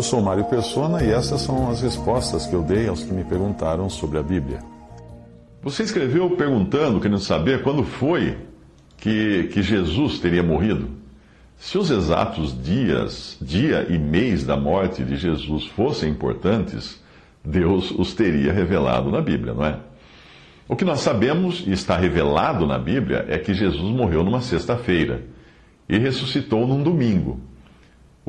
Eu sou Mário Persona e essas são as respostas que eu dei aos que me perguntaram sobre a Bíblia. Você escreveu perguntando, querendo saber quando foi que, que Jesus teria morrido. Se os exatos dias, dia e mês da morte de Jesus fossem importantes, Deus os teria revelado na Bíblia, não é? O que nós sabemos e está revelado na Bíblia é que Jesus morreu numa sexta-feira e ressuscitou num domingo.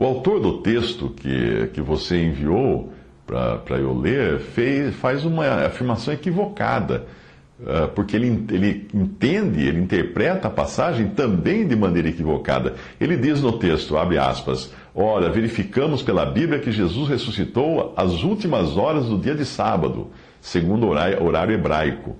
O autor do texto que, que você enviou para eu ler fez, faz uma afirmação equivocada ah, porque ele, ele entende, ele interpreta a passagem também de maneira equivocada. Ele diz no texto, abre aspas, Ora, verificamos pela Bíblia que Jesus ressuscitou às últimas horas do dia de sábado, segundo o horário hebraico.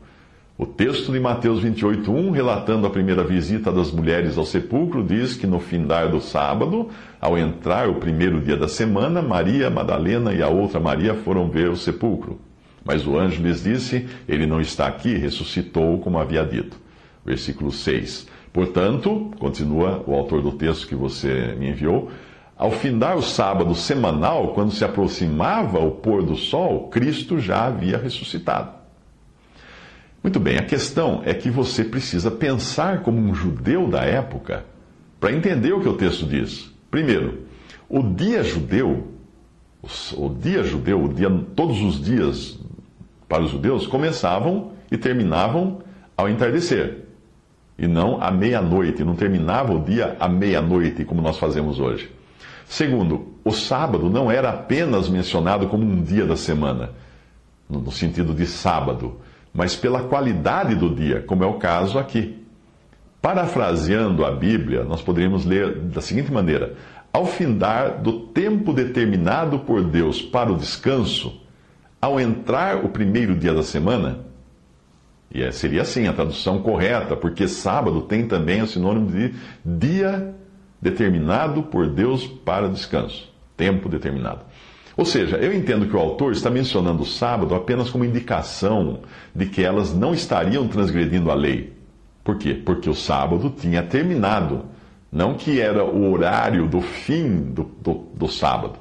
O texto de Mateus 28.1, relatando a primeira visita das mulheres ao sepulcro, diz que no findar do sábado, ao entrar o primeiro dia da semana, Maria, Madalena e a outra Maria foram ver o sepulcro. Mas o anjo lhes disse: Ele não está aqui, ressuscitou, como havia dito. Versículo 6. Portanto, continua o autor do texto que você me enviou, ao findar o sábado semanal, quando se aproximava o pôr do sol, Cristo já havia ressuscitado. Muito bem, a questão é que você precisa pensar como um judeu da época para entender o que o texto diz. Primeiro, o dia judeu, o dia judeu, o dia, todos os dias para os judeus começavam e terminavam ao entardecer, e não à meia-noite, não terminava o dia à meia-noite, como nós fazemos hoje. Segundo, o sábado não era apenas mencionado como um dia da semana, no sentido de sábado, mas pela qualidade do dia, como é o caso aqui. Parafraseando a Bíblia, nós poderíamos ler da seguinte maneira: Ao findar do tempo determinado por Deus para o descanso, ao entrar o primeiro dia da semana, e é, seria assim a tradução correta, porque sábado tem também o sinônimo de dia determinado por Deus para descanso, tempo determinado. Ou seja, eu entendo que o autor está mencionando o sábado apenas como indicação de que elas não estariam transgredindo a lei. Por quê? Porque o sábado tinha terminado, não que era o horário do fim do, do, do sábado.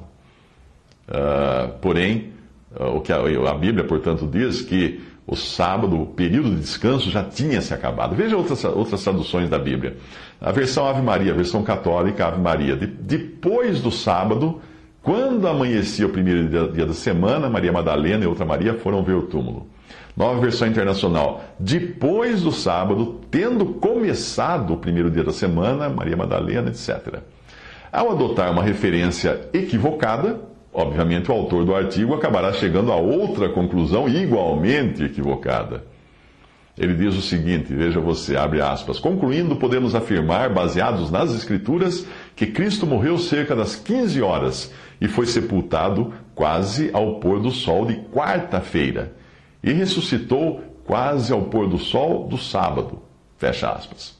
Uh, porém, ah, o que a, Bíblia, portanto, diz que o sábado, o período de descanso já tinha se acabado. Veja outras, outras traduções da Bíblia. A versão Ave Maria, a versão católica Ave Maria. De, depois do sábado, quando amanhecia o primeiro dia, dia, da semana, Maria Madalena e outra Maria foram ver o túmulo. Nova versão internacional. Depois do sábado, tendo começado o primeiro dia da semana, Maria Madalena, etc. Ao adotar uma referência equivocada, Obviamente, o autor do artigo acabará chegando a outra conclusão igualmente equivocada. Ele diz o seguinte, veja você, abre aspas. Concluindo, podemos afirmar, baseados nas Escrituras, que Cristo morreu cerca das 15 horas e foi sepultado quase ao pôr do sol de quarta-feira e ressuscitou quase ao pôr do sol do sábado. Fecha aspas.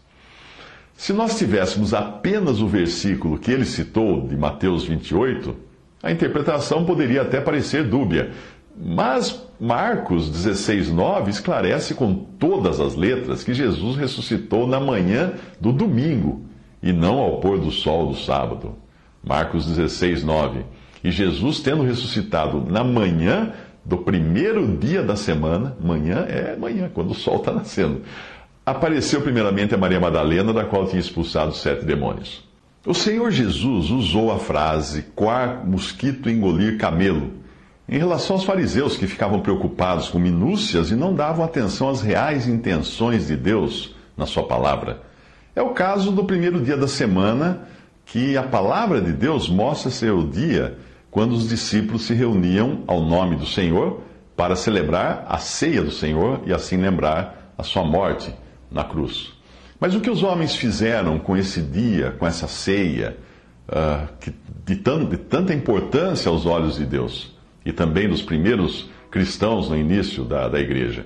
Se nós tivéssemos apenas o versículo que ele citou de Mateus 28, a interpretação poderia até parecer dúbia, mas Marcos 16,9 esclarece com todas as letras que Jesus ressuscitou na manhã do domingo e não ao pôr do sol do sábado. Marcos 16,9. E Jesus, tendo ressuscitado na manhã do primeiro dia da semana, manhã é manhã, quando o sol está nascendo, apareceu primeiramente a Maria Madalena, da qual tinha expulsado sete demônios. O Senhor Jesus usou a frase quar mosquito engolir camelo em relação aos fariseus que ficavam preocupados com minúcias e não davam atenção às reais intenções de Deus na sua palavra. É o caso do primeiro dia da semana, que a palavra de Deus mostra ser o dia quando os discípulos se reuniam ao nome do Senhor para celebrar a ceia do Senhor e assim lembrar a sua morte na cruz. Mas o que os homens fizeram com esse dia, com essa ceia, uh, que, de, de tanta importância aos olhos de Deus e também dos primeiros cristãos no início da, da igreja?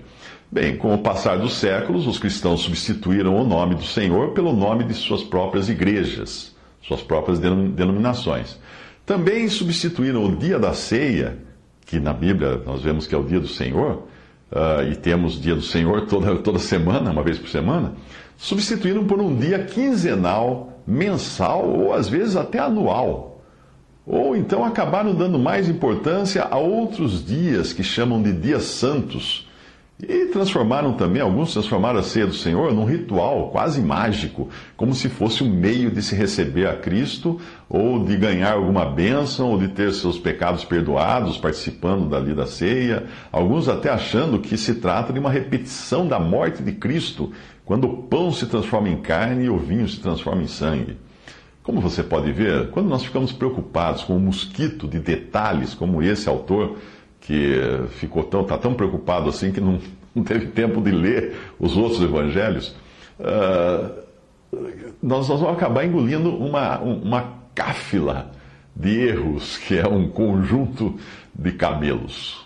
Bem, com o passar dos séculos, os cristãos substituíram o nome do Senhor pelo nome de suas próprias igrejas, suas próprias denominações. Também substituíram o dia da ceia, que na Bíblia nós vemos que é o dia do Senhor, uh, e temos dia do Senhor toda, toda semana, uma vez por semana, substituíram por um dia quinzenal, mensal ou às vezes até anual. Ou então acabaram dando mais importância a outros dias que chamam de dias santos e transformaram também, alguns transformaram a ceia do Senhor num ritual quase mágico, como se fosse um meio de se receber a Cristo, ou de ganhar alguma bênção, ou de ter seus pecados perdoados participando dali da ceia. Alguns até achando que se trata de uma repetição da morte de Cristo, quando o pão se transforma em carne e o vinho se transforma em sangue. Como você pode ver, quando nós ficamos preocupados com um mosquito de detalhes como esse autor que ficou tão, tá tão preocupado assim que não, não teve tempo de ler os outros evangelhos, uh, nós, nós, vamos acabar engolindo uma, uma cáfila de erros, que é um conjunto de cabelos.